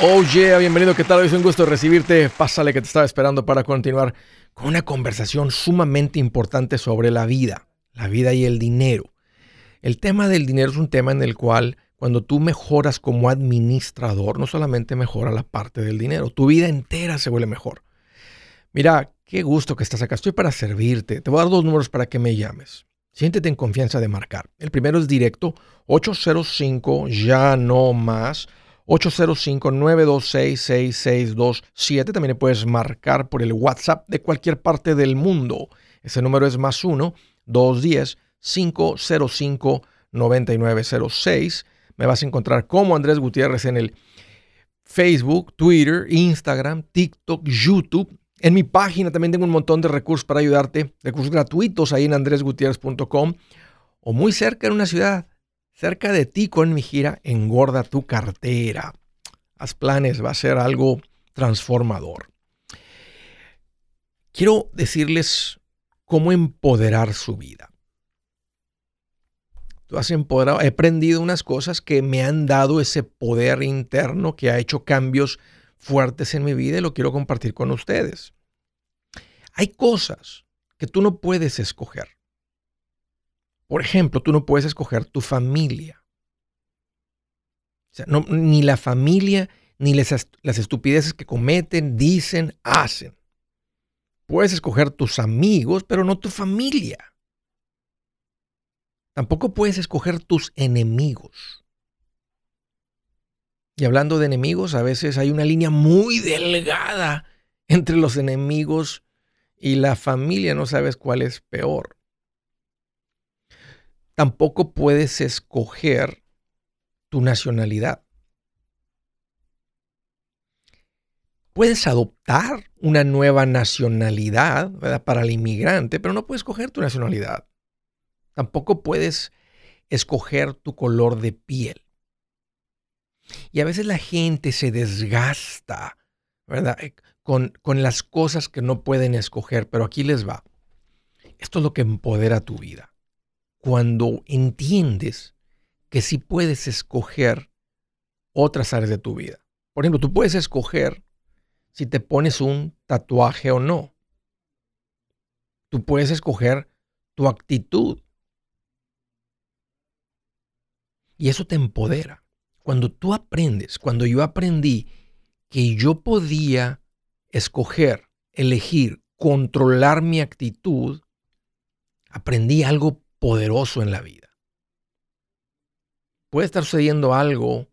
Oh yeah, bienvenido, ¿qué tal? Es un gusto recibirte. Pásale que te estaba esperando para continuar con una conversación sumamente importante sobre la vida, la vida y el dinero. El tema del dinero es un tema en el cual cuando tú mejoras como administrador, no solamente mejora la parte del dinero, tu vida entera se vuelve mejor. Mira, qué gusto que estás acá. Estoy para servirte. Te voy a dar dos números para que me llames. Siéntete en confianza de marcar. El primero es directo, 805 ya no más 805-926-6627. También puedes marcar por el WhatsApp de cualquier parte del mundo. Ese número es más 1-210-505-9906. Me vas a encontrar como Andrés Gutiérrez en el Facebook, Twitter, Instagram, TikTok, YouTube. En mi página también tengo un montón de recursos para ayudarte, recursos gratuitos ahí en andresgutierrez.com o muy cerca en una ciudad cerca de ti con mi gira Engorda tu cartera. Haz planes, va a ser algo transformador. Quiero decirles cómo empoderar su vida. Tú has empoderado, he aprendido unas cosas que me han dado ese poder interno que ha hecho cambios fuertes en mi vida y lo quiero compartir con ustedes. Hay cosas que tú no puedes escoger. Por ejemplo, tú no puedes escoger tu familia. O sea, ni la familia, ni las, las estupideces que cometen, dicen, hacen. Puedes escoger tus amigos, pero no tu familia. Tampoco puedes escoger tus enemigos. Y hablando de enemigos, a veces hay una línea muy delgada entre los enemigos y la familia. No sabes cuál es peor tampoco puedes escoger tu nacionalidad. Puedes adoptar una nueva nacionalidad para el inmigrante, pero no puedes escoger tu nacionalidad. Tampoco puedes escoger tu color de piel. Y a veces la gente se desgasta, ¿verdad? Eh, con, con las cosas que no pueden escoger, pero aquí les va. Esto es lo que empodera tu vida cuando entiendes que sí puedes escoger otras áreas de tu vida. Por ejemplo, tú puedes escoger si te pones un tatuaje o no. Tú puedes escoger tu actitud. Y eso te empodera. Cuando tú aprendes, cuando yo aprendí que yo podía escoger, elegir, controlar mi actitud, aprendí algo poderoso en la vida. Puede estar sucediendo algo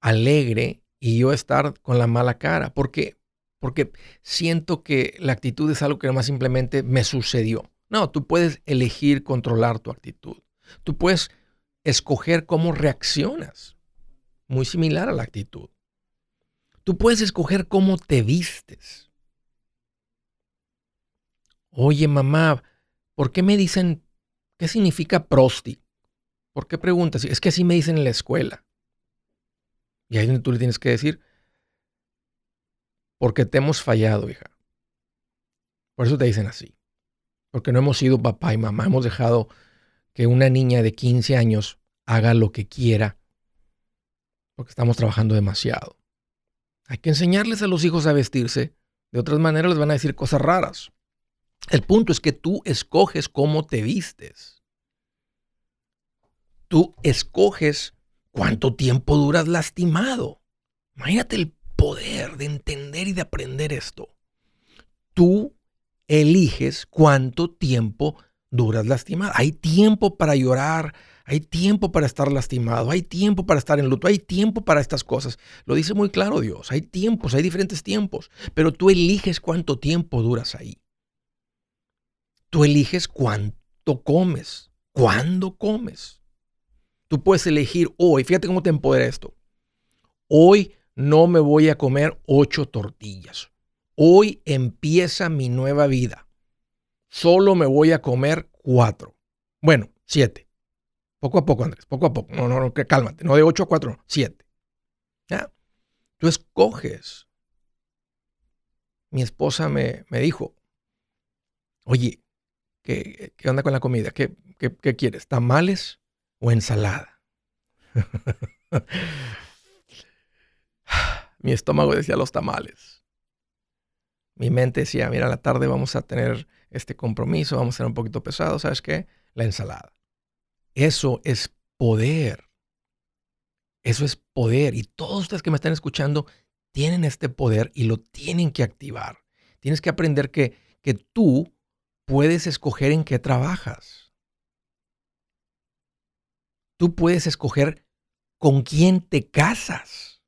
alegre y yo estar con la mala cara. ¿Por qué? Porque siento que la actitud es algo que más simplemente me sucedió. No, tú puedes elegir controlar tu actitud. Tú puedes escoger cómo reaccionas. Muy similar a la actitud. Tú puedes escoger cómo te vistes. Oye, mamá, ¿por qué me dicen ¿Qué significa prosti? ¿Por qué preguntas? Es que así me dicen en la escuela. Y ahí es donde tú le tienes que decir, porque te hemos fallado, hija. Por eso te dicen así. Porque no hemos sido papá y mamá. Hemos dejado que una niña de 15 años haga lo que quiera. Porque estamos trabajando demasiado. Hay que enseñarles a los hijos a vestirse. De otras maneras les van a decir cosas raras. El punto es que tú escoges cómo te vistes. Tú escoges cuánto tiempo duras lastimado. Imagínate el poder de entender y de aprender esto. Tú eliges cuánto tiempo duras lastimado. Hay tiempo para llorar, hay tiempo para estar lastimado, hay tiempo para estar en luto, hay tiempo para estas cosas. Lo dice muy claro Dios, hay tiempos, hay diferentes tiempos, pero tú eliges cuánto tiempo duras ahí. Tú eliges cuánto comes, cuándo comes. Tú puedes elegir hoy, fíjate cómo te empodera esto. Hoy no me voy a comer ocho tortillas. Hoy empieza mi nueva vida. Solo me voy a comer cuatro. Bueno, siete. Poco a poco, Andrés, poco a poco. No, no, no, cálmate. No de ocho a cuatro, siete. ¿Ya? Tú escoges. Mi esposa me, me dijo, oye, ¿Qué, onda con la comida? ¿Qué, qué, quieres? ¿Tamales o ensalada? mi estómago decía los tamales. Mi mente decía, mira, a la tarde vamos a tener este compromiso, vamos a ser un poquito pesado, ¿sabes qué? La ensalada. Eso es poder. Eso es poder. Y todos ustedes que me están escuchando tienen este poder y lo tienen que activar. Tienes que aprender que, que tú puedes escoger en qué trabajas. Tú puedes escoger con quién te casas.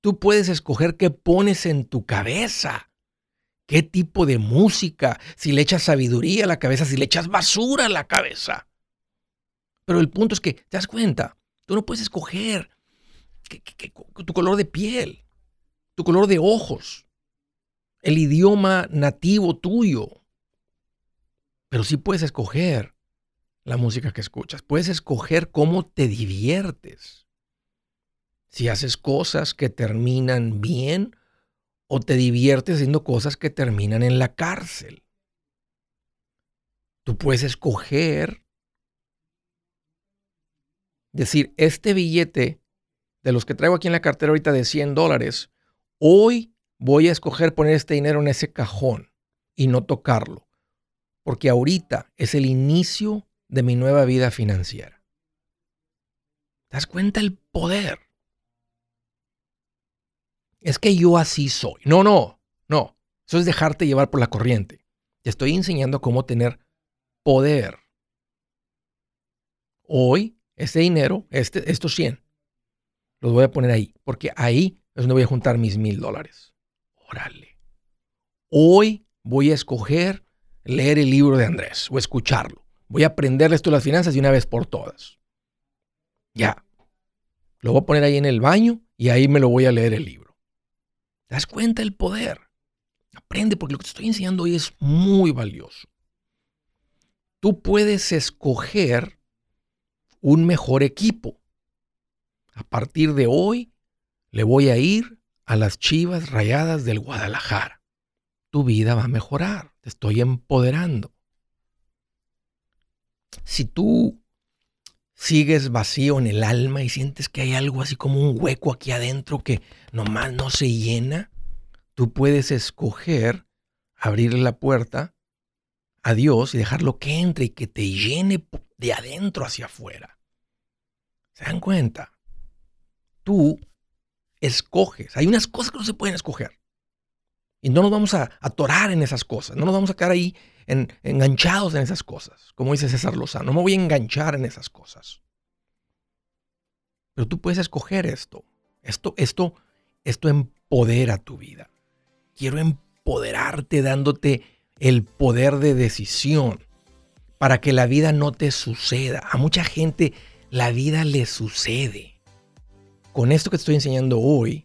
Tú puedes escoger qué pones en tu cabeza. ¿Qué tipo de música? Si le echas sabiduría a la cabeza, si le echas basura a la cabeza. Pero el punto es que, ¿te das cuenta? Tú no puedes escoger tu color de piel, tu color de ojos, el idioma nativo tuyo. Pero sí puedes escoger la música que escuchas. Puedes escoger cómo te diviertes. Si haces cosas que terminan bien o te diviertes haciendo cosas que terminan en la cárcel. Tú puedes escoger decir, este billete de los que traigo aquí en la cartera ahorita de 100 dólares, hoy voy a escoger poner este dinero en ese cajón y no tocarlo, porque ahorita es el inicio de mi nueva vida financiera. ¿Te das cuenta el poder? es que yo así soy. No, no, no. Eso es dejarte llevar por la corriente. Te estoy enseñando cómo tener poder. Hoy, ese dinero, este, estos 100, los voy a poner ahí, porque ahí es donde voy a juntar mis mil dólares. Hoy voy a escoger leer el libro de Andrés o escucharlo. Voy a aprender esto de las finanzas de una vez por todas. Ya. Lo voy a poner ahí en el baño y ahí me lo voy a leer el libro. ¿Te das cuenta del poder? Aprende porque lo que te estoy enseñando hoy es muy valioso. Tú puedes escoger un mejor equipo. A partir de hoy le voy a ir a las Chivas Rayadas del Guadalajara. Tu vida va a mejorar. Te estoy empoderando. Si tú sigues vacío en el alma y sientes que hay algo así como un hueco aquí adentro que nomás no se llena, tú puedes escoger abrirle la puerta a Dios y dejarlo que entre y que te llene de adentro hacia afuera. ¿Se dan cuenta? Tú escoges. Hay unas cosas que no se pueden escoger. Y no nos vamos a atorar en esas cosas. No nos vamos a quedar ahí enganchados en esas cosas. Como dice César Lozano, no me voy a enganchar en esas cosas. Pero tú puedes escoger esto. Esto, esto, esto empodera tu vida. Quiero empoderarte dándote el poder de decisión para que la vida no te suceda. A mucha gente la vida le sucede. Con esto que te estoy enseñando hoy,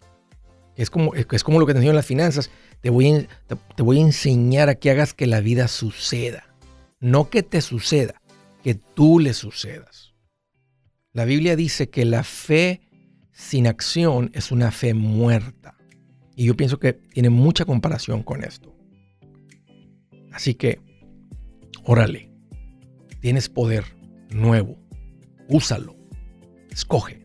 es como, es como lo que te enseño en las finanzas, te voy, te voy a enseñar a que hagas que la vida suceda. No que te suceda, que tú le sucedas. La Biblia dice que la fe sin acción es una fe muerta. Y yo pienso que tiene mucha comparación con esto. Así que, órale, tienes poder nuevo, úsalo, escoge.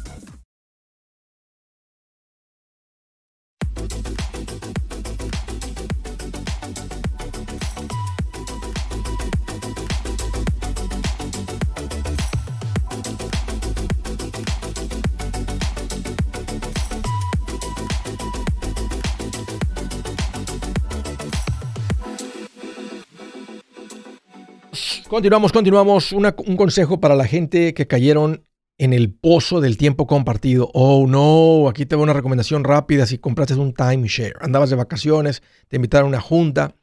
Continuamos, continuamos. un consejo para la gente que cayeron en el pozo del tiempo compartido. Oh, no, aquí te voy una recomendación rápida. Si compraste un timeshare, andabas de vacaciones, te invitaron a una junta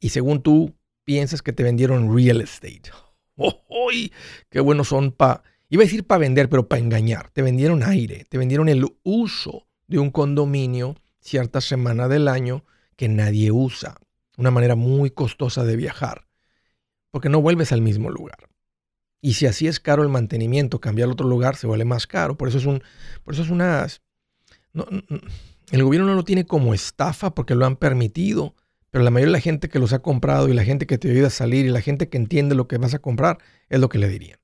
y según tú piensas que te vendieron real estate. ¡Oh, qué buenos son para, iba a decir para vender, pero para engañar. Te vendieron aire, te vendieron el uso de un condominio cierta semana del año que nadie usa. Una manera muy costosa de viajar porque no vuelves al mismo lugar. Y si así es caro el mantenimiento, cambiar a otro lugar se vuelve más caro. Por eso es un, por eso es una, el gobierno no lo tiene como estafa porque lo han permitido, pero la mayoría de la gente que los ha comprado y la gente que te ayuda a salir y la gente que entiende lo que vas a comprar es lo que le dirían.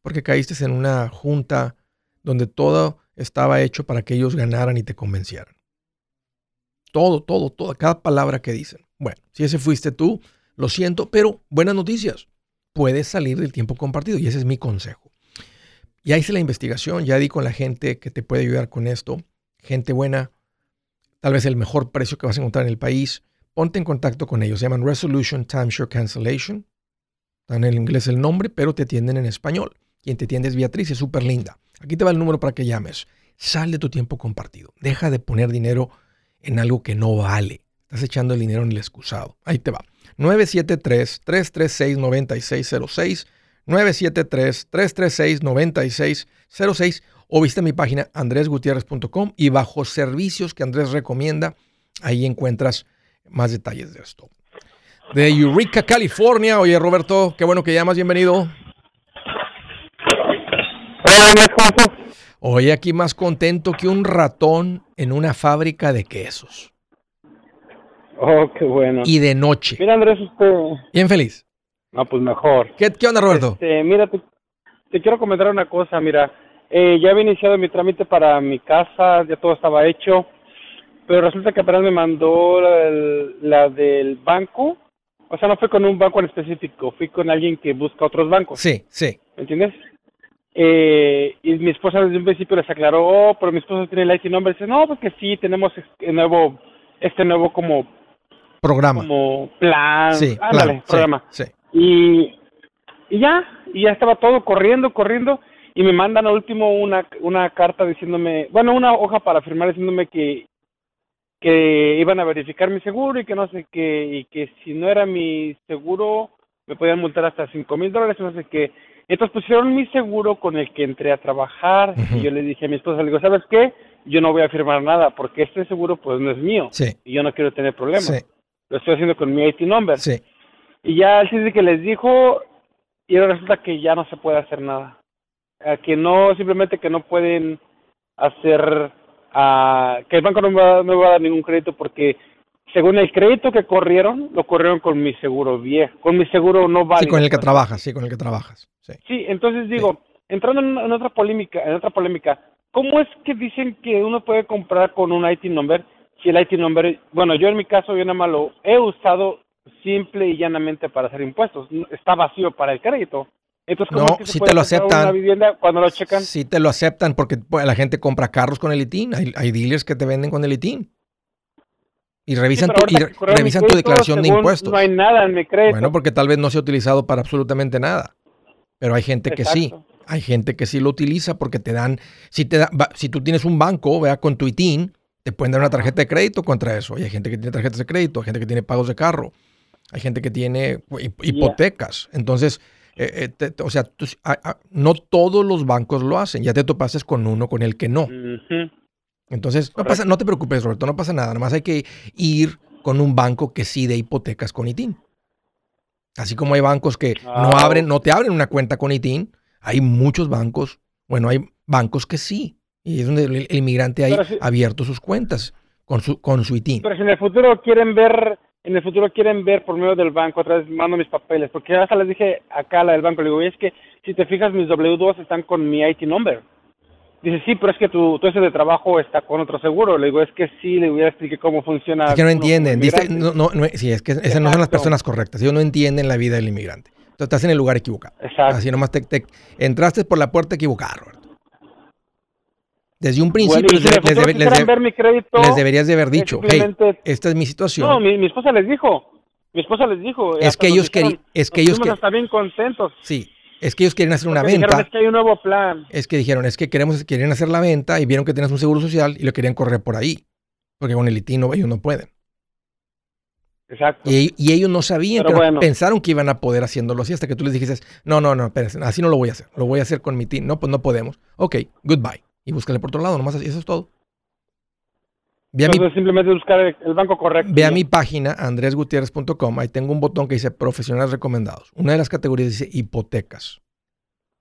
Porque caíste en una junta donde todo estaba hecho para que ellos ganaran y te convencieran. Todo, todo, todo, cada palabra que dicen. Bueno, si ese fuiste tú, lo siento, pero buenas noticias. Puedes salir del tiempo compartido y ese es mi consejo. Ya hice la investigación, ya di con la gente que te puede ayudar con esto. Gente buena, tal vez el mejor precio que vas a encontrar en el país. Ponte en contacto con ellos. Se llaman Resolution Timeshare Cancellation. Está en inglés el nombre, pero te atienden en español. Quien te atiende es Beatriz, es súper linda. Aquí te va el número para que llames. Sal de tu tiempo compartido. Deja de poner dinero en algo que no vale. Estás echando el dinero en el excusado. Ahí te va. 973-336-9606. 973-336-9606 o visita mi página andresgutierrez.com y bajo servicios que Andrés recomienda, ahí encuentras más detalles de esto. De Eureka, California. Oye, Roberto, qué bueno que llamas, bienvenido. Oye, aquí más contento que un ratón en una fábrica de quesos. Oh, qué bueno. Y de noche. Mira, Andrés, usted. Bien feliz. No, pues mejor. ¿Qué, qué onda, Roberto? Este, mira, te, quiero comentar una cosa. Mira, eh, ya había iniciado mi trámite para mi casa, ya todo estaba hecho. Pero resulta que apenas me mandó la, del banco. O sea, no fue con un banco en específico, fui con alguien que busca otros bancos. Sí, sí. ¿Me entiendes? Eh, y mi esposa desde un principio les aclaró, oh, pero mi esposa tiene el IT number. Dice, no, pues que sí, tenemos este nuevo, este nuevo como Programa. Como plan. Sí, programa. Sí, Y, y ya, y ya estaba todo corriendo, corriendo. Y me mandan al último una, una carta diciéndome, bueno, una hoja para firmar diciéndome que, que iban a verificar mi seguro y que no sé qué, y que si no era mi seguro me podían multar hasta cinco mil dólares, no sé qué. Entonces pusieron mi seguro con el que entré a trabajar y yo le dije a mi esposa, le digo, ¿sabes qué? Yo no voy a firmar nada porque este seguro pues no es mío y yo no quiero tener problemas lo estoy haciendo con mi IT number. Sí. Y ya él dice que les dijo y ahora resulta que ya no se puede hacer nada. que no, simplemente que no pueden hacer, uh, que el banco no me, va, no va a dar ningún crédito porque según el crédito que corrieron, lo corrieron con mi seguro viejo, con mi seguro no válido. Sí, con el que trabajas, sí, con el que trabajas. Sí, sí entonces digo, entrando en, en, otra polémica, en otra polémica, ¿cómo es que dicen que uno puede comprar con un IT number si el IT number, bueno, yo en mi caso yo nada más lo he usado simple y llanamente para hacer impuestos, está vacío para el crédito. Entonces, No, ¿cómo es que se puede te lo comprar aceptan. Una vivienda cuando lo checan. Sí te lo aceptan porque pues, la gente compra carros con el ITIN. Hay, hay dealers que te venden con el ITIN. Y revisan, Sí, tu, y revisan tu declaración de impuestos. No hay nada en mi crédito. Bueno, porque tal vez no se ha utilizado para absolutamente nada. Pero hay gente que sí. Hay gente que sí lo utiliza porque te dan, si te da, si tú tienes un banco, vea, con tu ITIN, te pueden dar una tarjeta de crédito contra eso. Y hay gente que tiene tarjetas de crédito, hay gente que tiene pagos de carro, hay gente que tiene hi- hipotecas. Entonces, eh, eh, te- o sea, tú- a- a- no todos los bancos lo hacen. Ya te topases con uno con el que no. Entonces, no, pasa, no te preocupes, Roberto, no pasa nada. Nada más hay que ir con un banco que sí de hipotecas con ITIN. Así como hay bancos que no Ah, abren, no te abren una cuenta con ITIN, hay muchos bancos, bueno, hay bancos que sí. Y es donde el, el inmigrante ha abierto sus cuentas con su, con su ITIN. Pero si en el futuro quieren ver, en el futuro quieren ver por medio del banco, otra vez mando mis papeles, porque ya hasta les dije acá a la del banco, le digo, "Oye, es que si te fijas mis W2 están con mi IT number. Dice, sí, pero es que tu, tu ese de trabajo está con otro seguro. Le digo, es que sí, le voy a explicar cómo funciona. Es que no entienden. Dice, inmigrante". no, no, no, sí, es que esas no son las personas correctas. Ellos no entienden la vida del inmigrante. Entonces estás en el lugar equivocado. Exacto. Así nomás te, te- entraste por la puerta equivocada. Desde un principio si les, les futuro debe- les quisieran de- ver mi crédito, les deberías de haber dicho, hey, esta es mi situación. No, mi, mi esposa les dijo. Mi esposa les dijo. Es que ellos dijeron, querí- es que ellos bien contentos. Sí, es que ellos quieren hacer una porque dijeron, venta. es que hay un nuevo plan. Es que dijeron, es que queremos, quieren hacer la venta y vieron que tenías un seguro social y lo querían correr por ahí. Porque con el ITIN no, ellos no pueden. Exacto. Y, y ellos no sabían, Pero bueno. pensaron que iban a poder haciéndolo así hasta que tú les dijiste, no, no, no, espérense, así no lo voy a hacer, lo voy a hacer con mi team. No, pues no podemos. Ok, goodbye. Y búscale por otro lado, nomás así, eso es todo. Ve a, mi, simplemente buscar el, el banco correcto. ve a mi página, andresgutierrez.com, ahí tengo un botón que dice profesionales recomendados. Una de las categorías dice hipotecas.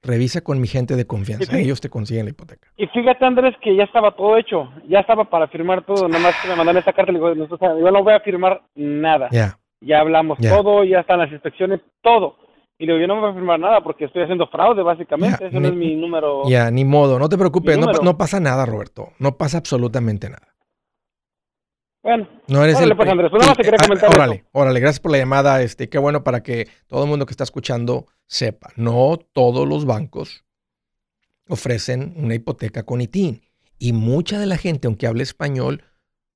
Revisa con mi gente de confianza, Sí, sí. ellos te consiguen la hipoteca. Y fíjate, Andrés, que ya estaba todo hecho. Ya estaba para firmar todo. Nada más que me mandaron esta carta. Le digo, yo no voy a firmar nada. Ya, Ya hablamos todo, ya están las inspecciones, todo. Y le digo, yo no me voy a firmar nada porque estoy haciendo fraude, básicamente. Ya, Ese no es mi número. ya, ni modo, no te preocupes, no, pasa nada, Roberto. No pasa absolutamente nada. Bueno, No eres Órale, el pues, Andrés, pues, nada más te quería ah, comentar Órale, eso. órale, gracias por la llamada. Este, qué bueno para que todo el mundo que está escuchando sepa. No todos los bancos ofrecen una hipoteca con ITIN. Y mucha de la gente, aunque hable español,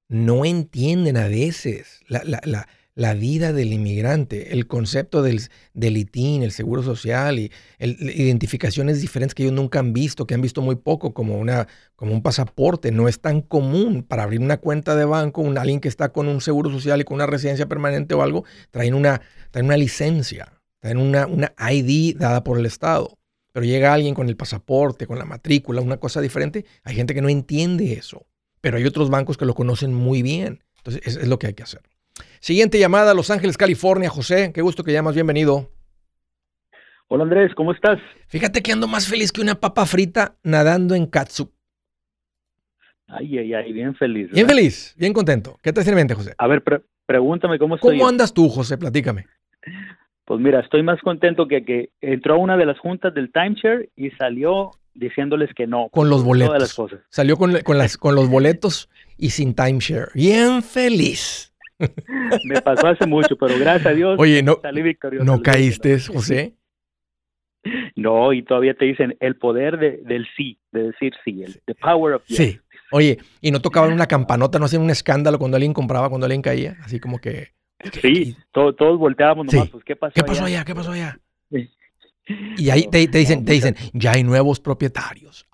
no entienden a veces la, la- la- la vida del inmigrante, el concepto del, del ITIN, el seguro social y identificaciones diferentes que ellos nunca han visto, que han visto muy poco, como, una, como un pasaporte. No es tan común para abrir una cuenta de banco, un, alguien que está con un seguro social y con una residencia permanente o algo, traen una, traen una licencia, traen una, una ID dada por el Estado. Pero llega alguien con el pasaporte, con la matrícula, una cosa diferente. Hay gente que no entiende eso. Pero hay otros bancos que lo conocen muy bien. Entonces, es, es lo que hay que hacer. Siguiente llamada, Los Ángeles, California. José, qué gusto que llamas, bienvenido. Hola Andrés, ¿cómo estás? Fíjate que ando más feliz que una papa frita nadando en katsu. Ay, ay, ay, bien feliz. Bien feliz, bien contento. ¿Qué te mente, José? A ver, pre- pregúntame cómo estoy. ¿Cómo andas tú, José? Platícame. Pues mira, estoy más contento que que entró a una de las juntas del timeshare y salió diciéndoles que no. Con los Todas las boletos. cosas. Salió con, con las, con los boletos y sin timeshare. Bien feliz. Me pasó hace mucho, pero gracias a Dios Oye, ¿no, salí victorioso. no caíste, no. José? No, y todavía te dicen el poder de- del sí, de decir sí, el the power of yes. Sí. Oye, ¿y no tocaban una campanota, no hacían un escándalo cuando alguien compraba, cuando alguien caía? Así como que... Sí, to- todos volteábamos nomás, Sí. pues ¿qué pasó? ¿Qué pasó allá? allá? ¿Qué pasó allá? Sí. Y ahí te, te dicen, te dicen, ya hay nuevos propietarios.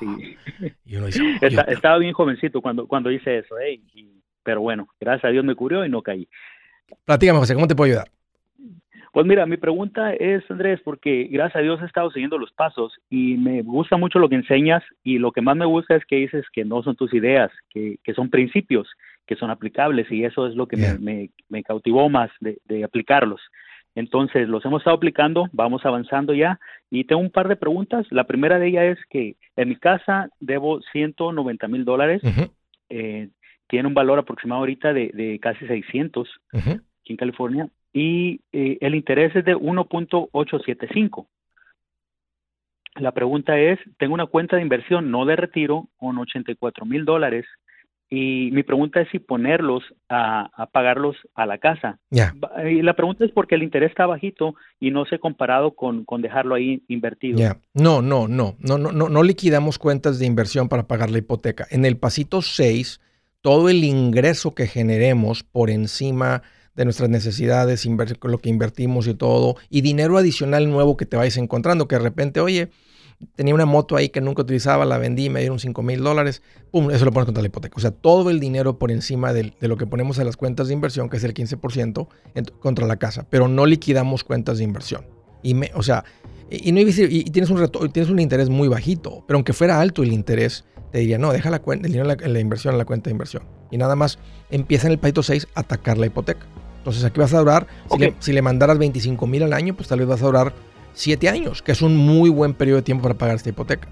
Sí. Y uno dice, Está- "Oye, estaba bien jovencito cuando, cuando hice eso, ¿eh? Y- pero bueno, gracias a Dios me curió y no caí. platícame, José, ¿cómo te puedo ayudar? Pues mira, mi pregunta es, Andrés, porque gracias a Dios he estado siguiendo los pasos y me gusta mucho lo que enseñas y lo que más me gusta es que dices que no son tus ideas, que, que son principios, que son aplicables y eso es lo que me- me, me cautivó más de, de aplicarlos. Entonces, los hemos estado aplicando, vamos avanzando ya y tengo un par de preguntas. La primera de ellas es que en mi casa debo 190 mil dólares, eh, tiene un valor aproximado ahorita de, de casi 600 ujú. aquí en California, y eh, el interés es de 1.875. La pregunta es, tengo una cuenta de inversión, no de retiro, con 84 mil dólares, y mi pregunta es si ponerlos a, a pagarlos a la casa. Ya. Y la pregunta es porque el interés está bajito y no se ha comparado con, con dejarlo ahí invertido. Ya. No, no, no, no, no, no, no liquidamos cuentas de inversión para pagar la hipoteca. En el pasito 6, todo el ingreso que generemos por encima de nuestras necesidades, lo que invertimos y todo, y dinero adicional nuevo que te vayas encontrando, que de repente, oye, tenía una moto ahí que nunca utilizaba, la vendí, me dieron 5 mil dólares, pum, eso lo pones contra la hipoteca. O sea, todo el dinero por encima del- de, lo que ponemos en las cuentas de inversión, que es el 15%, en- contra la casa, pero no liquidamos cuentas de inversión. Y, me, o sea, y, y no y- y tienes un reto- tienes un interés muy bajito, pero aunque fuera alto el interés, te diría, no, deja la cuenta, el dinero en la, la inversión en la cuenta de inversión. Y nada más empieza en el pasito 6 a atacar la hipoteca. Entonces aquí vas a durar, si, Ok. le, si le mandaras 25 mil al año, pues tal vez vas a durar 7 años, que es un muy buen periodo de tiempo para pagar esta hipoteca.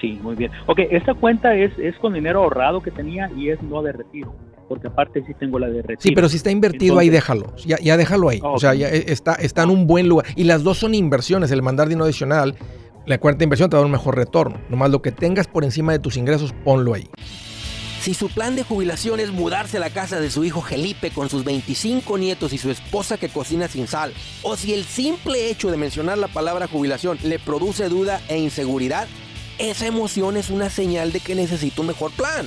Sí, muy bien. Ok, esta cuenta es, es con dinero ahorrado que tenía y es no de retiro, porque aparte sí tengo la de retiro. Sí, pero si está invertido ahí, déjalo. Ya, ya déjalo ahí. Ah, O sea, ya e- está, está en un buen lugar. Y las dos son inversiones. El mandar dinero adicional, la cuenta de inversión te va a dar un mejor retorno. Nomás lo que tengas por encima de tus ingresos, ponlo ahí. Si su plan de jubilación es mudarse a la casa de su hijo Felipe con sus 25 nietos y su esposa que cocina sin sal, o si el simple hecho de mencionar la palabra jubilación le produce duda e inseguridad, esa emoción es una señal de que necesita un mejor plan.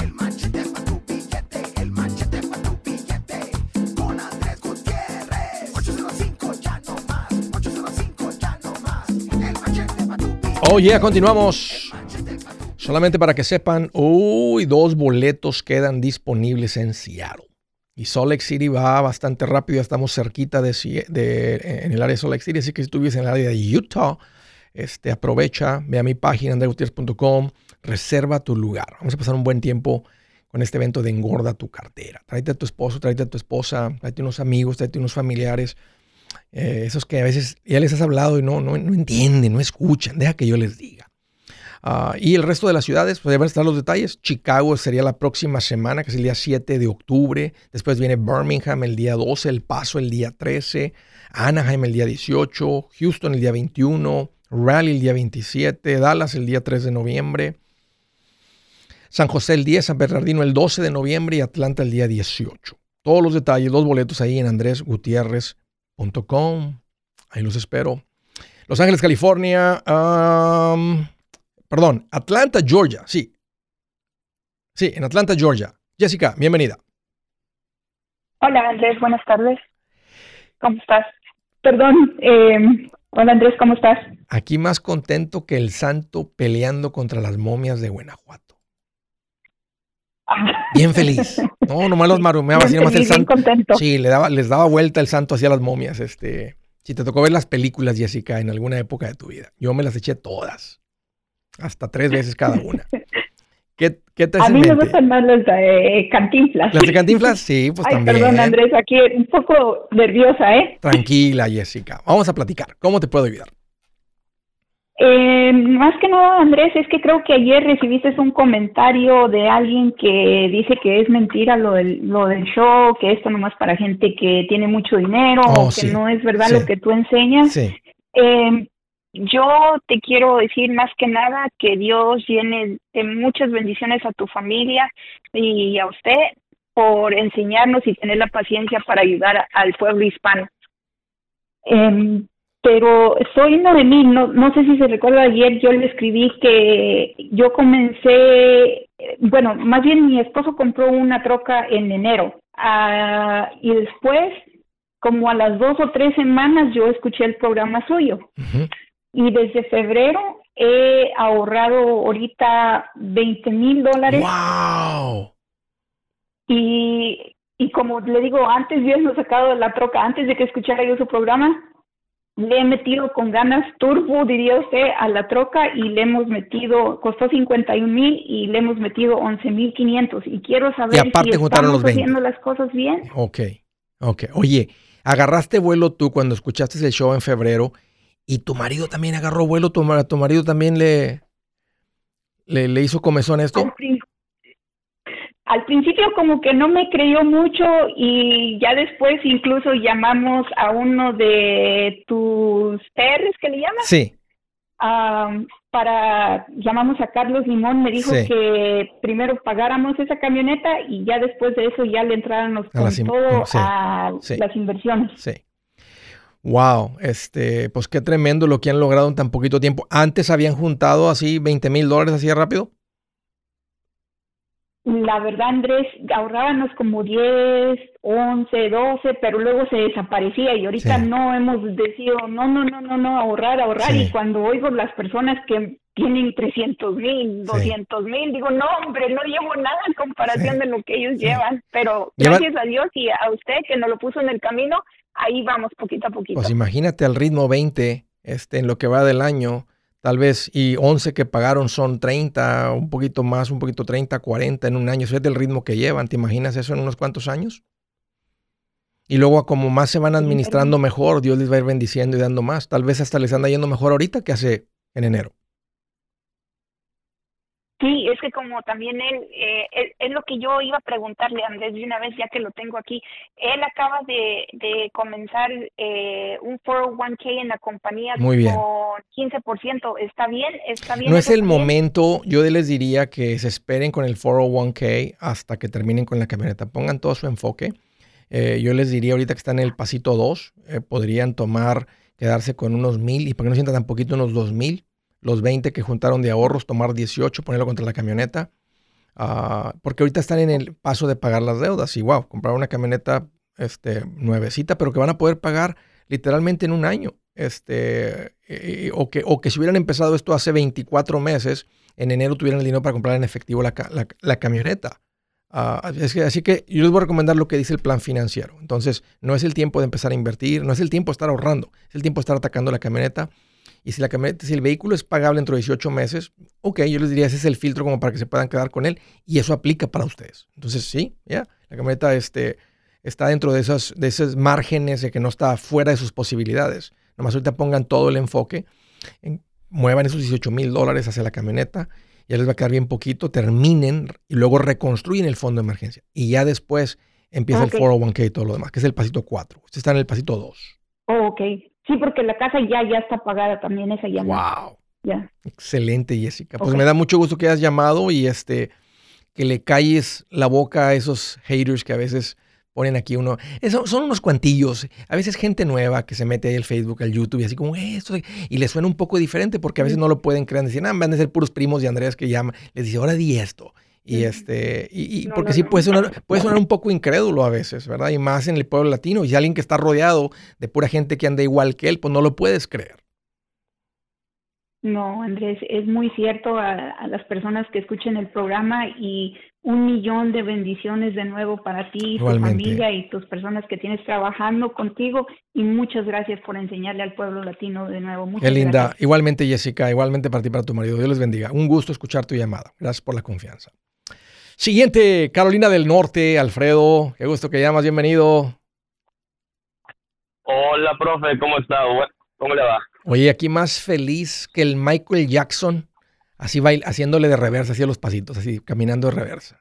Oye, continuamos. Solamente para que sepan, uy, dos boletos quedan disponibles en Seattle. Y Salt Lake City va bastante rápido, ya estamos cerquita de, de- en el área de Salt Lake City, así que si tú vives en el área de Utah, este, aprovecha, ve a mi página andregutierrez.com, reserva tu lugar. Vamos a pasar un buen tiempo con este evento de engorda tu cartera. Tráete a tu esposo, tráete a tu esposa, tráete unos amigos, tráete unos familiares. Eh, esos que a veces ya les has hablado y no, no, entienden, no escuchan. Deja que yo les diga. Ah, y el resto de las ciudades, pues van a estar los detalles. Chicago sería la próxima semana, que es el día 7 de octubre. Después viene Birmingham el día 12, El Paso el día 13, Anaheim el día 18, Houston el día 21, Raleigh el día 27, Dallas el día 3 de noviembre, San José el 10, San Bernardino el 12 de noviembre y Atlanta el día 18. Todos los detalles, los boletos ahí en Ahí los espero. Los Ángeles, California. am, perdón, Atlanta, Georgia. Sí. Sí, en Atlanta, Georgia. Jessica, bienvenida. Hola Andrés, buenas tardes. ¿Cómo estás? Perdón, eh, hola Andrés, ¿cómo estás? Aquí más contento que el santo peleando contra las momias de Guanajuato. Bien feliz. No, nomás los marumeaba, así nomás el santo. contento. Sí, le daba, les daba vuelta el santo hacia las momias. Este, si te tocó ver las películas, Jessica, en alguna época de tu vida, yo me las eché todas. Hasta tres veces cada una. ¿Qué, qué te A mí me gustan más las de Cantinflas. ¿Las de Cantinflas? Sí, pues Ay, también. perdón Andrés, aquí un poco nerviosa, ¿eh? Tranquila, Jessica. Vamos a platicar. ¿Cómo te puedo ayudar? Eh, más que nada, Andrés, es que creo que ayer recibiste un comentario de alguien que dice que es mentira lo del, lo del show, que esto nomás para gente que tiene mucho dinero Oh, o que sí, no es verdad sí. lo que tú enseñas. Sí. Eh, yo te quiero decir más que nada que Dios llene de muchas bendiciones a tu familia y a usted por enseñarnos y tener la paciencia para ayudar al pueblo hispano. Em, pero estoy uno de mí, no, no sé si se recuerda ayer, yo le escribí que yo comencé, bueno, más bien mi esposo compró una troca en enero ah, y después, como a las dos o tres semanas, yo escuché el programa suyo y desde febrero he ahorrado ahorita 20 mil dólares. ¡Wow! Y, y como le digo, antes de habernos sacado de la troca, antes de que escuchara yo su programa, le he metido con ganas turbo, diría usted, a la troca y le hemos metido, costó 51 mil y le hemos metido 11 mil 500. Y quiero saber Y aparte si estamos los 20. haciendo las cosas bien. Ok, ok. Oye, agarraste vuelo tú cuando escuchaste el show en febrero y tu marido también agarró vuelo, tu, ma- tu marido también le, le, le hizo comezón a esto. Al, al principio como que no me creyó mucho y ya después incluso llamamos a uno de tus PRs que le llamas Sí, para llamamos a Carlos Limón me dijo Sí. que primero pagáramos esa camioneta y ya después de eso ya le entráramos A con in- todo sí, a sí. las inversiones. sí. Wow, este, pues qué tremendo lo que han logrado en tan poquito tiempo. Antes habían juntado así 20 mil dólares así de rápido. La verdad, Andrés, ahorrábamos como 10, 11, 12, pero luego se desaparecía y ahorita Sí. no hemos decidido, no, no, no, no, no, ahorrar, ahorrar. Sí. Y cuando oigo las personas que tienen 300 mil, 200 mil, digo, no, hombre, no llevo nada en comparación de lo que ellos llevan. Pero Lleva- gracias a Dios y a usted que nos lo puso en el camino, ahí vamos poquito a poquito. Pues imagínate al ritmo 20 este, en lo que va del año, tal vez, y 11 que pagaron son 30, un poquito más, un poquito 30, 40 en un año. Eso es del ritmo que llevan. ¿Te imaginas eso en unos cuantos años? Y luego, como más se van administrando mejor, Dios les va a ir bendiciendo y dando más. Tal vez hasta les anda yendo mejor ahorita que hace en enero. Sí, es que como también él, eh, es, es lo que yo iba a preguntarle a Andrés de una vez, ya que lo tengo aquí. Él acaba de, de comenzar eh, un 401k en la compañía Muy bien. con 15%. ¿Está bien? ¿Está bien? No es el momento, yo les diría que se esperen con el 401k hasta que terminen con la camioneta. Pongan todo su enfoque. Eh, yo les diría ahorita que están en el pasito 2, eh, podrían tomar, quedarse con unos mil y porque no sientan tan poquito, unos dos mil. Los 20 que juntaron de ahorros, tomar 18, ponerlo contra la camioneta. Ah, porque ahorita están en el paso de pagar las deudas. Y wow, comprar una camioneta este, nuevecita, pero que van a poder pagar literalmente en un año. Este, eh, o, que, o que si hubieran empezado esto hace 24 meses, en enero tuvieran el dinero para comprar en efectivo la, la- camioneta. Ah, es que- así que yo les voy a recomendar lo que dice el plan financiero. Entonces, no es el tiempo de empezar a invertir, no es el tiempo de estar ahorrando, es el tiempo de estar atacando la camioneta. Y si la camioneta, si el vehículo es pagable dentro de 18 meses, ok, yo les diría ese es el filtro como para que se puedan quedar con él y eso aplica para ustedes. Entonces, sí, ya, la camioneta este, está dentro de esos, de esos márgenes de que no está fuera de sus posibilidades. Nomás ahorita pongan todo el enfoque, en- muevan esos 18 mil dólares hacia la camioneta, ya les va a quedar bien poquito, terminen y luego reconstruyen el fondo de emergencia. Y ya después empieza Ok. el 401k y todo lo demás, que es el pasito 4. Usted está en el pasito 2. Oh, ok. Sí, porque la casa ya, ya está pagada también, esa ya. ¡Wow! Ya. Excelente, Jessica. Pues me da mucho gusto que hayas llamado y este que le calles la boca a esos haters que a veces ponen aquí uno. Eso, son unos cuantillos. A veces gente nueva que se mete ahí al Facebook, al YouTube y así como "Eh, esto. Y le suena un poco diferente porque a veces no lo pueden creer. Dicen, ah, van a ser puros primos de Andrés que llaman. Les dice, ahora di esto. Y este, y, y No, porque no, sí puede sonar, puede sonar un poco incrédulo a veces, ¿verdad? Y más en el pueblo latino. Y si alguien que está rodeado de pura gente que anda igual que él, pues no lo puedes creer. No, Andrés, es muy cierto a, a las personas que escuchen el programa y un millón de bendiciones de nuevo para ti, tu Igualmente. familia y tus personas que tienes trabajando contigo y muchas gracias por enseñarle al pueblo latino de nuevo. Muchas Qué linda. gracias. Igualmente, Jessica, igualmente para ti para tu marido. Dios les bendiga. Un gusto escuchar tu llamada. Gracias por la confianza. Siguiente, Carolina del Norte, Alfredo. Qué gusto que llamas. Bienvenido. Hola, profe, ¿cómo está? ¿Cómo le va? Oye, aquí más feliz que el Michael Jackson, así bail haciéndole de reversa, así a los pasitos, así caminando de reversa.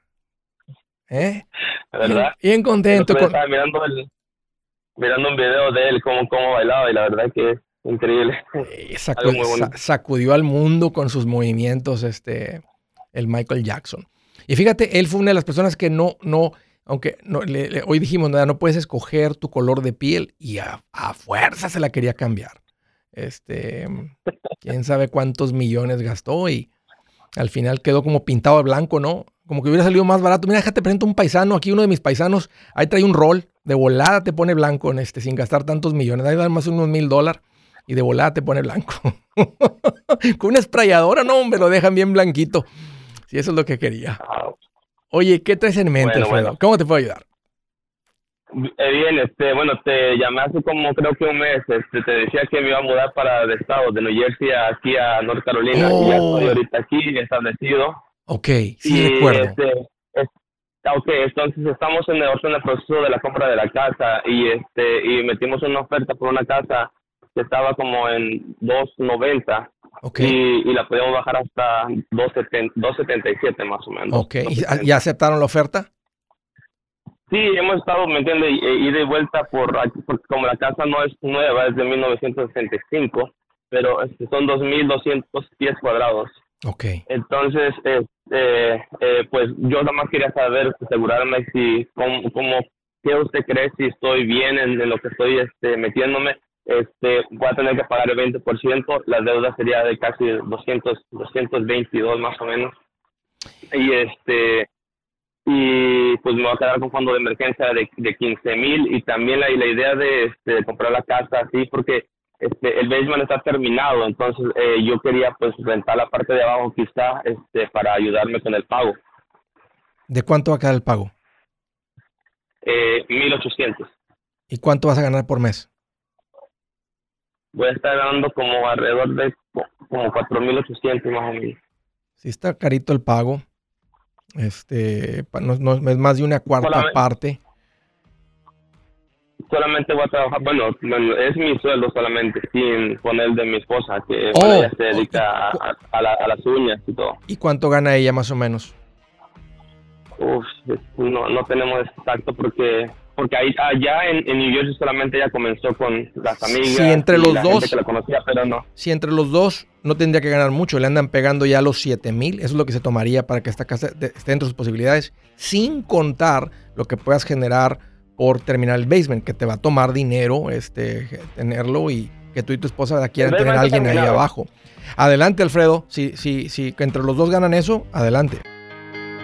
¿Eh? ¿Verdad? Bien, contento. Con- Estaba mirando, el, mirando un video de él, cómo, cómo bailaba, y la verdad que es increíble. Eh, sacu- Algo muy bonito. sa- sacudió al mundo con sus movimientos, este, el Michael Jackson. Y fíjate, él fue una de las personas que no, no, aunque no, le- hoy dijimos, no puedes escoger tu color de piel y a, fuerza se la quería cambiar. Este, quién sabe cuántos millones gastó y al final quedó como pintado de blanco, ¿no? Como que hubiera salido más barato. Mira, déjate presento un paisano, aquí uno de mis paisanos, ahí trae un rol, de volada te pone blanco en este, sin gastar tantos millones, ahí dan más unos mil dólares y de volada te pone blanco. Con una sprayadora, no, hombre, lo dejan bien blanquito. Si eso es lo que quería. Ah, Oye, ¿qué traes en mente, Bueno. ¿Cómo te puedo ayudar? eh, bien, este, bueno, te llamé hace como creo que un mes, este, te decía que me iba a mudar para el estado, de New Jersey a aquí a North Carolina, y ya Oh. estoy ahorita aquí establecido. Ok, sí y, recuerdo. Este, es- ah, ok, entonces estamos en el, en el proceso de la compra de la casa y este y metimos una oferta por una casa que estaba como en 2.90 Ok, y, y la podíamos bajar hasta 2.70 2.77 más o menos. ok. ¿Y ah, ¿Ya aceptaron la oferta? Sí, hemos estado, ¿me entiendes? Ida y vuelta por porque como la casa no es nueva, es de 1965, pero son 2.200 pies cuadrados. Ok. Entonces, eh, eh, eh, pues yo nada más quería saber, asegurarme si, cómo, cómo- qué usted cree, si estoy bien en, en lo que estoy este, metiéndome. Este, voy a tener que pagar el 20%, la deuda sería de casi 200, 222 más o menos. Y este, y pues me voy a quedar con fondo de emergencia de, de 15 mil y también la, idea de, este, de comprar la casa así porque este, el basement está terminado, entonces eh, yo quería pues rentar la parte de abajo quizá este, para ayudarme con el pago. ¿De cuánto va a quedar el pago? Eh, 1800. ¿Y cuánto vas a ganar por mes? Voy a estar ganando como alrededor de co- como 4800 más o menos. Si está carito el pago, este, no, no- es más de una cuarta Solamente- parte. Solamente voy a trabajar, bueno, bueno, es mi sueldo solamente, sin poner de mi esposa, que Oh, ella se dedica a, a- a la- a las uñas y todo. ¿Y cuánto gana ella más o menos? Uf, no, no tenemos exacto porque porque ahí allá en, en New Jersey solamente ella comenzó con las amigas Sí, entre y los la dos. gente que la conocía, pero no. Si entre los dos no tendría que ganar mucho, le andan pegando ya los 7 mil, eso es lo que se tomaría para que esta casa esté dentro de sus posibilidades, sin contar lo que puedas generar por terminar el basement, que te va a tomar dinero este, tenerlo y que tú y tu esposa quieran tener a alguien ahí abajo. Adelante, Alfredo, si, si, si que entre los dos ganan eso, adelante.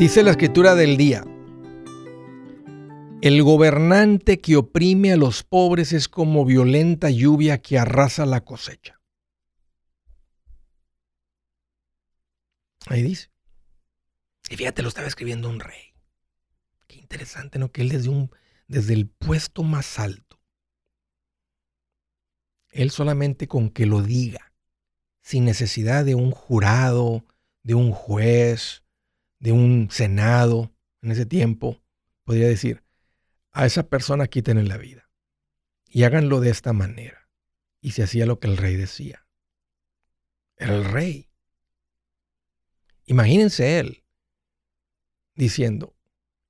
Dice la escritura del día, el gobernante que oprime a los pobres es como violenta lluvia que arrasa la cosecha. Ahí dice. Y fíjate, lo estaba escribiendo un rey. Qué interesante, ¿no? Que él desde, un, desde el puesto más alto, él solamente con que lo diga, sin necesidad de un jurado, de un juez, de un senado en ese tiempo, podría decir, a esa persona quítenle la vida y háganlo de esta manera. Y se hacía lo que el rey decía. El rey. Imagínense él diciendo,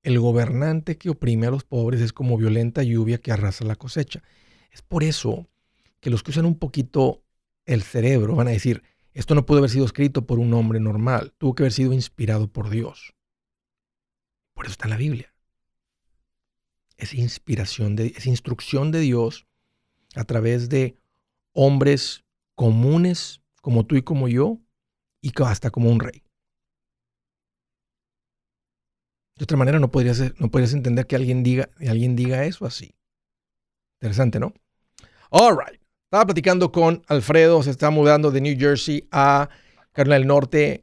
el gobernante que oprime a los pobres es como violenta lluvia que arrasa la cosecha. Es por eso que los que usan un poquito el cerebro van a decir, esto no pudo haber sido escrito por un hombre normal, tuvo que haber sido inspirado por Dios. Por eso está en la Biblia. Es inspiración, de, es instrucción de Dios a través de hombres comunes como tú y como yo, y hasta como un rey. De otra manera no podrías, no podrías entender que alguien diga, alguien diga eso así. Interesante, ¿no? All right. Estaba platicando con Alfredo, se está mudando de New Jersey a Carolina del Norte.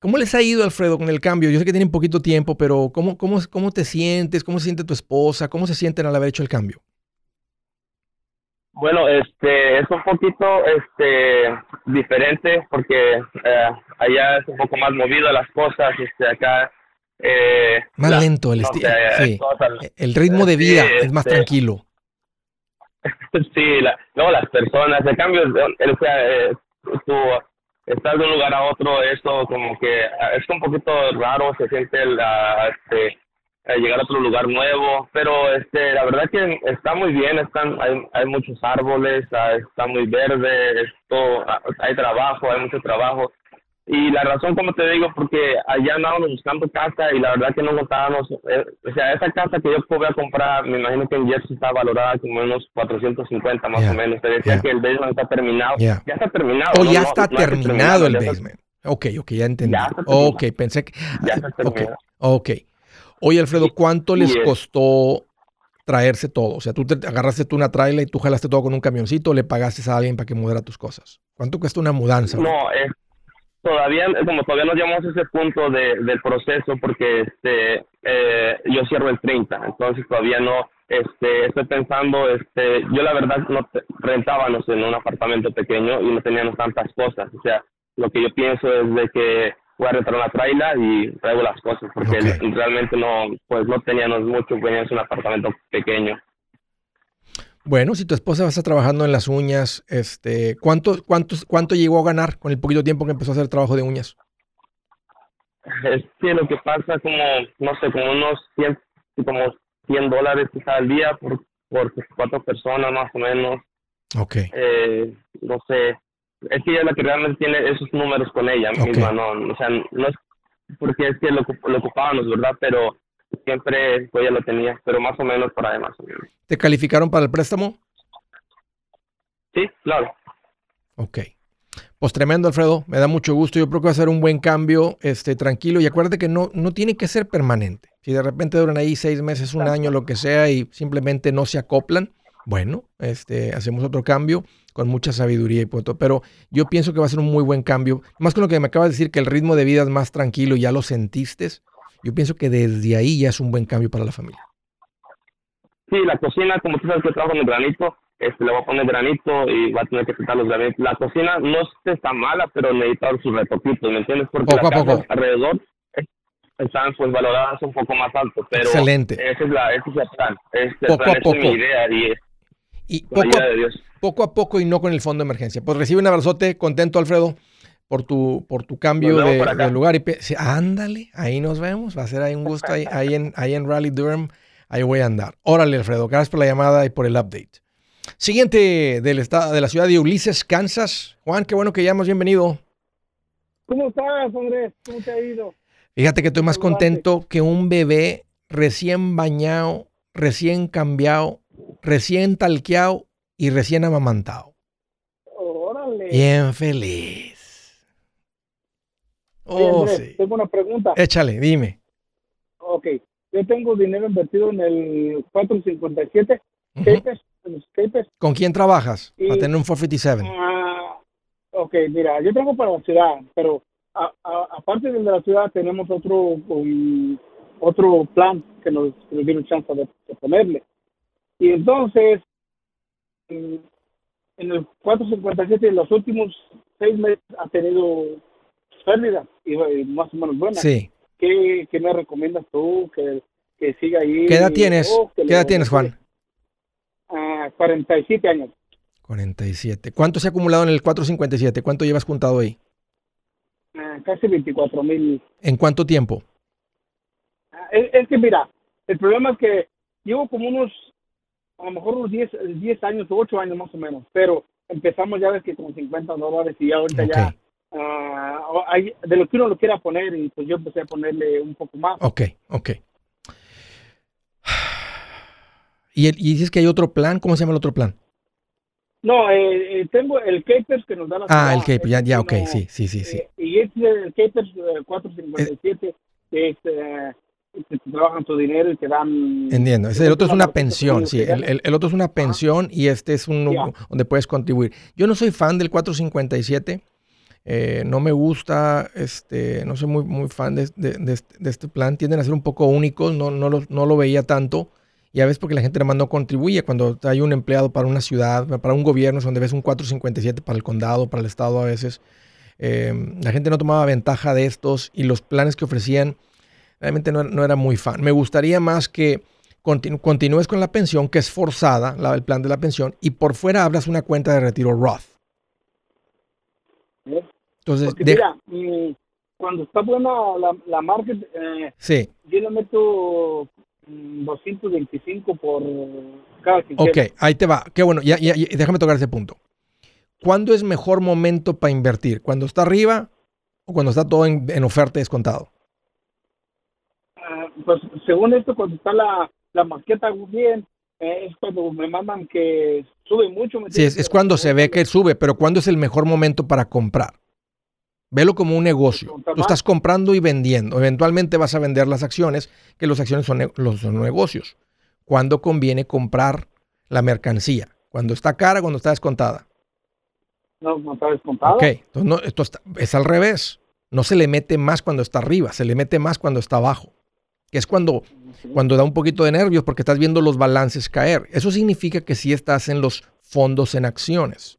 ¿Cómo les ha ido, Alfredo, con el cambio? Yo sé que tienen poquito tiempo, pero ¿cómo, cómo, cómo te sientes? ¿Cómo se siente tu esposa? ¿Cómo se sienten al haber hecho el cambio? Bueno, este, es un poquito, este, diferente porque eh, allá es un poco más movido las cosas, este, acá. Eh, más lento el estilo. sí. el ritmo de vida es más este, tranquilo. sí, la, no, las personas, el cambio, sea, eh, tu, estar de un lugar a otro, esto como que ah, es un poquito raro, se siente la, este, llegar a otro lugar nuevo, pero este, la verdad que está muy bien, están, hay, hay muchos árboles, ah, está muy verde, esto, ah, hay trabajo, hay mucho trabajo, y la razón, como te digo, porque allá andábamos buscando casa y la verdad que no contábamos, eh, o sea, esa casa que yo podía comprar, me imagino que en Jersey está valorada como unos 450 más o menos. Te decía que el basement está terminado. Ya está terminado. Oh, ya está terminado el basement. Ok, ok, ya entendí. ok, pensé que... Ya está terminado. Ok. Oye, Alfredo, ¿cuánto les costó traerse todo? O sea, tú te agarraste tú una trailer y tú jalaste todo con un camioncito o le pagaste a alguien para que mudara tus cosas. ¿Cuánto cuesta una mudanza? No, es todavía, como todavía no llegamos a ese punto de, del proceso, porque este, eh, yo cierro el 30, entonces todavía no, este, estoy pensando, este, yo la verdad no rentábamos en un apartamento pequeño y no teníamos tantas cosas, o sea, lo que yo pienso es de que voy a rentar una traila y traigo las cosas, porque realmente no, pues no teníamos mucho, teníamos un apartamento pequeño. Bueno, si tu esposa va a estar trabajando en las uñas, este, ¿cuánto, cuánto, ¿cuánto llegó a ganar con el poquito tiempo que empezó a hacer trabajo de uñas? Es que lo que pasa como, no sé, como unos 100, como 100 dólares quizá al día por, por cuatro personas más o menos. Ok. Eh, no sé, es que ella es la que realmente tiene esos números con ella misma, no, o sea, no es porque es que lo, lo ocupábamos, ¿verdad? Pero siempre pues ya lo tenía, pero más o menos para además. ¿Te calificaron para el préstamo? Sí, claro. Ok. Pues tremendo, Alfredo. Me da mucho gusto. Yo creo que va a ser un buen cambio, este, tranquilo. Y acuérdate que no, no tiene que ser permanente. Si de repente duran ahí seis meses, un año, lo que sea, y simplemente no se acoplan, bueno, este, hacemos otro cambio con mucha sabiduría y punto. Pero yo pienso que va a ser un muy buen cambio. Más con lo que me acabas de decir, que el ritmo de vida es más tranquilo, ya lo sentiste. Yo pienso que desde ahí ya es un buen cambio para la familia. Sí, la cocina, como tú sabes que trabajo en el granito, este, le voy a poner granito y va a tener que quitar los granitos. La cocina no está mala, pero necesita sus retoquitos, ¿me entiendes? Porque poco la a poco. alrededor están pues valoradas un poco más alto, pero Excelente. ese es, la, ese es el plan. Este, poco plan, a poco. Es mi idea y, y poco, a, poco a poco y no con el fondo de emergencia. Pues recibe un abrazote, contento Alfredo por tu, por tu cambio de, lugar. Y ándale, ahí nos vemos. Va a ser ahí un gusto ahí, ahí, en, ahí en Raleigh Durham. Ahí voy a andar. Órale, Alfredo. Gracias por la llamada y por el update. Siguiente del estado, de la ciudad de Ulises, Kansas. Juan, qué bueno que llamas. Bienvenido. ¿Cómo estás, Andrés? ¿Cómo te ha ido? Fíjate que estoy más contento que un bebé recién bañado, recién cambiado, recién talqueado y recién amamantado. Órale. Bien feliz. Oh, sí. Tengo una pregunta. Échale, dime. Ok, yo tengo dinero invertido en el 457 uh ¿Con quién trabajas? para tener un 457. Ah, ok, mira, yo tengo para la ciudad, pero aparte de la ciudad tenemos otro um, otro plan que nos, que nos dio chance de, ponerle. Y entonces, en, en el 457, en los últimos seis meses ha tenido pérdida y, más o menos buena. Sí. ¿Qué, qué me recomiendas tú que, que siga ahí? ¿Qué edad tienes? ¿Qué edad tienes, Juan? Ah, 47 años. 47. ¿Cuánto se ha acumulado en el 457? ¿Cuánto llevas juntado ahí? Ah, casi 24 mil. ¿En cuánto tiempo? Ah, es, que mira, el problema es que llevo como unos, a lo mejor unos 10, 10 años, 8 años más o menos, pero empezamos ya ves que con 50 dólares y ahorita ya uh, de lo que uno lo quiera poner y pues yo empecé a ponerle un poco más. Ok, ok. ¿Y, y dices que hay otro plan? ¿Cómo se llama el otro plan? No, eh, eh tengo el Capers que nos da la Ah, el Capers, ya, ya, ok, sí, sí, sí. sí. Eh, y este el Capers 457, eh, que es, que te trabajan tu dinero y te dan... Entiendo, ese, el otro es una pensión, sí, el, el, el, otro es una pensión y este es un donde puedes contribuir. Yo no soy fan del 457, Eh, no me gusta, este, no soy muy, muy fan de, de- de este- de este plan. Tienden a ser un poco únicos, no, no, lo, no lo veía tanto. Y a veces porque la gente además no contribuye. Cuando hay un empleado para una ciudad, para un gobierno, es donde ves un 457 para el condado, para el estado a veces. eh, la gente no tomaba ventaja de estos y los planes que ofrecían realmente no, no era muy fan. Me gustaría más que continúes con la pensión, que es forzada, la- el plan de la pensión, y por fuera abras una cuenta de retiro Roth. ¿Eh? Entonces, Porque de- mira, mm, cuando está buena la, la market, eh, sí, yo le meto mm, 225 por cada quincena. ok, ahí te va. Qué bueno, ya, ya- ya- déjame tocar ese punto. ¿Cuándo es mejor momento para invertir? ¿Cuando está arriba o cuando está todo en, en oferta y descontado? Ah, pues según esto, cuando está la, la maqueta bien, eh, es cuando me mandan que sube mucho. ¿me Sí, es, cuando se ve que sube, pero ¿cuándo es el mejor momento para comprar? Velo como un negocio. Tú estás comprando y vendiendo. Eventualmente vas a vender las acciones, que las acciones son, los son negocios. ¿Cuándo conviene comprar la mercancía? ¿Cuando está cara o cuando está descontada? No, no está descontado. Ok, entonces no, esto está- es al revés. No se le mete más cuando está arriba, se le mete más cuando está abajo. Que es cuando, cuando da un poquito de nervios porque estás viendo los balances caer. Eso significa que sí estás en los fondos en acciones.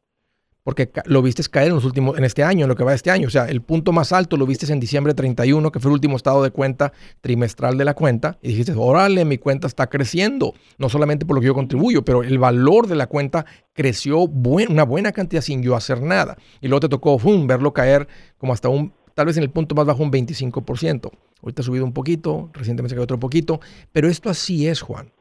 Porque lo viste caer en los últimos, en este año, en lo que va este año. O sea, el punto más alto lo viste en diciembre 31, que fue el último estado de cuenta trimestral de la cuenta. Y dijiste, órale, mi cuenta está creciendo. No solamente por lo que yo contribuyo, pero el valor de la cuenta creció una buena cantidad sin yo hacer nada. Y luego te tocó verlo caer como hasta un, tal vez en el punto más bajo, un 25%. Ahorita ha subido un poquito, recientemente se cayó otro poquito. Pero esto así es, Juan.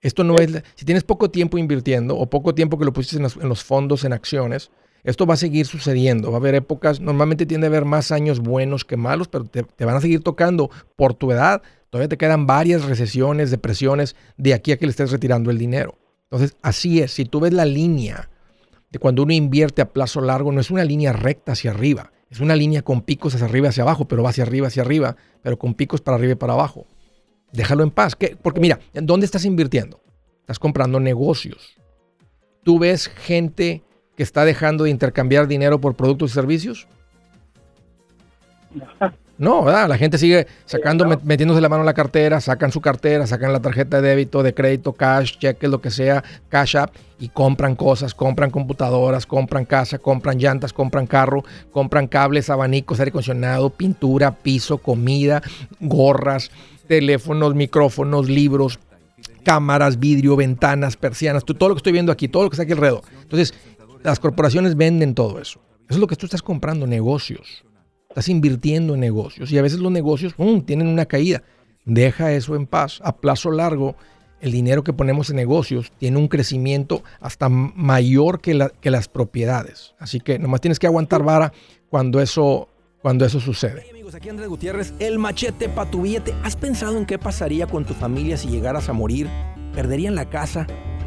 Esto no es, si tienes poco tiempo invirtiendo o poco tiempo que lo pusiste en los, fondos, en acciones, esto va a seguir sucediendo. Va a haber épocas, normalmente tiende a haber más años buenos que malos, pero te, te van a seguir tocando por tu edad. Todavía te quedan varias recesiones, depresiones de aquí a que le estés retirando el dinero. Entonces, así es. Si tú ves la línea de cuando uno invierte a plazo largo, no es una línea recta hacia arriba. Es una línea con picos hacia arriba, hacia abajo, pero va hacia arriba, hacia arriba, pero con picos para arriba y para abajo. Déjalo en paz. Porque mira, ¿en dónde estás invirtiendo? Estás comprando negocios. ¿Tú ves gente que está dejando de intercambiar dinero por productos y servicios? No, ¿verdad? La gente sigue sacando, met- metiéndose la mano en la cartera, sacan su cartera, sacan la tarjeta de débito, de crédito, cash, cheques, lo que sea, cash app, y compran cosas, compran computadoras, compran casa, compran llantas, compran carro, compran cables, abanicos, aire acondicionado, pintura, piso, comida, gorras, teléfonos, micrófonos, libros, cámaras, vidrio, ventanas, persianas, todo lo que estoy viendo aquí, todo lo que está aquí alrededor. Entonces, las corporaciones venden todo eso. Eso es lo que tú estás comprando, negocios. Estás invirtiendo en negocios y a veces los negocios tienen una caída. Deja eso en paz. A plazo largo, el dinero que ponemos en negocios tiene un crecimiento hasta mayor que las propiedades. Así que nomás tienes que aguantar vara cuando eso, cuando eso sucede. Hey amigos, aquí Andrés Gutiérrez, el machete para tu billete. ¿Has pensado en qué pasaría con tu familia si llegaras a morir? ¿Perderían la casa?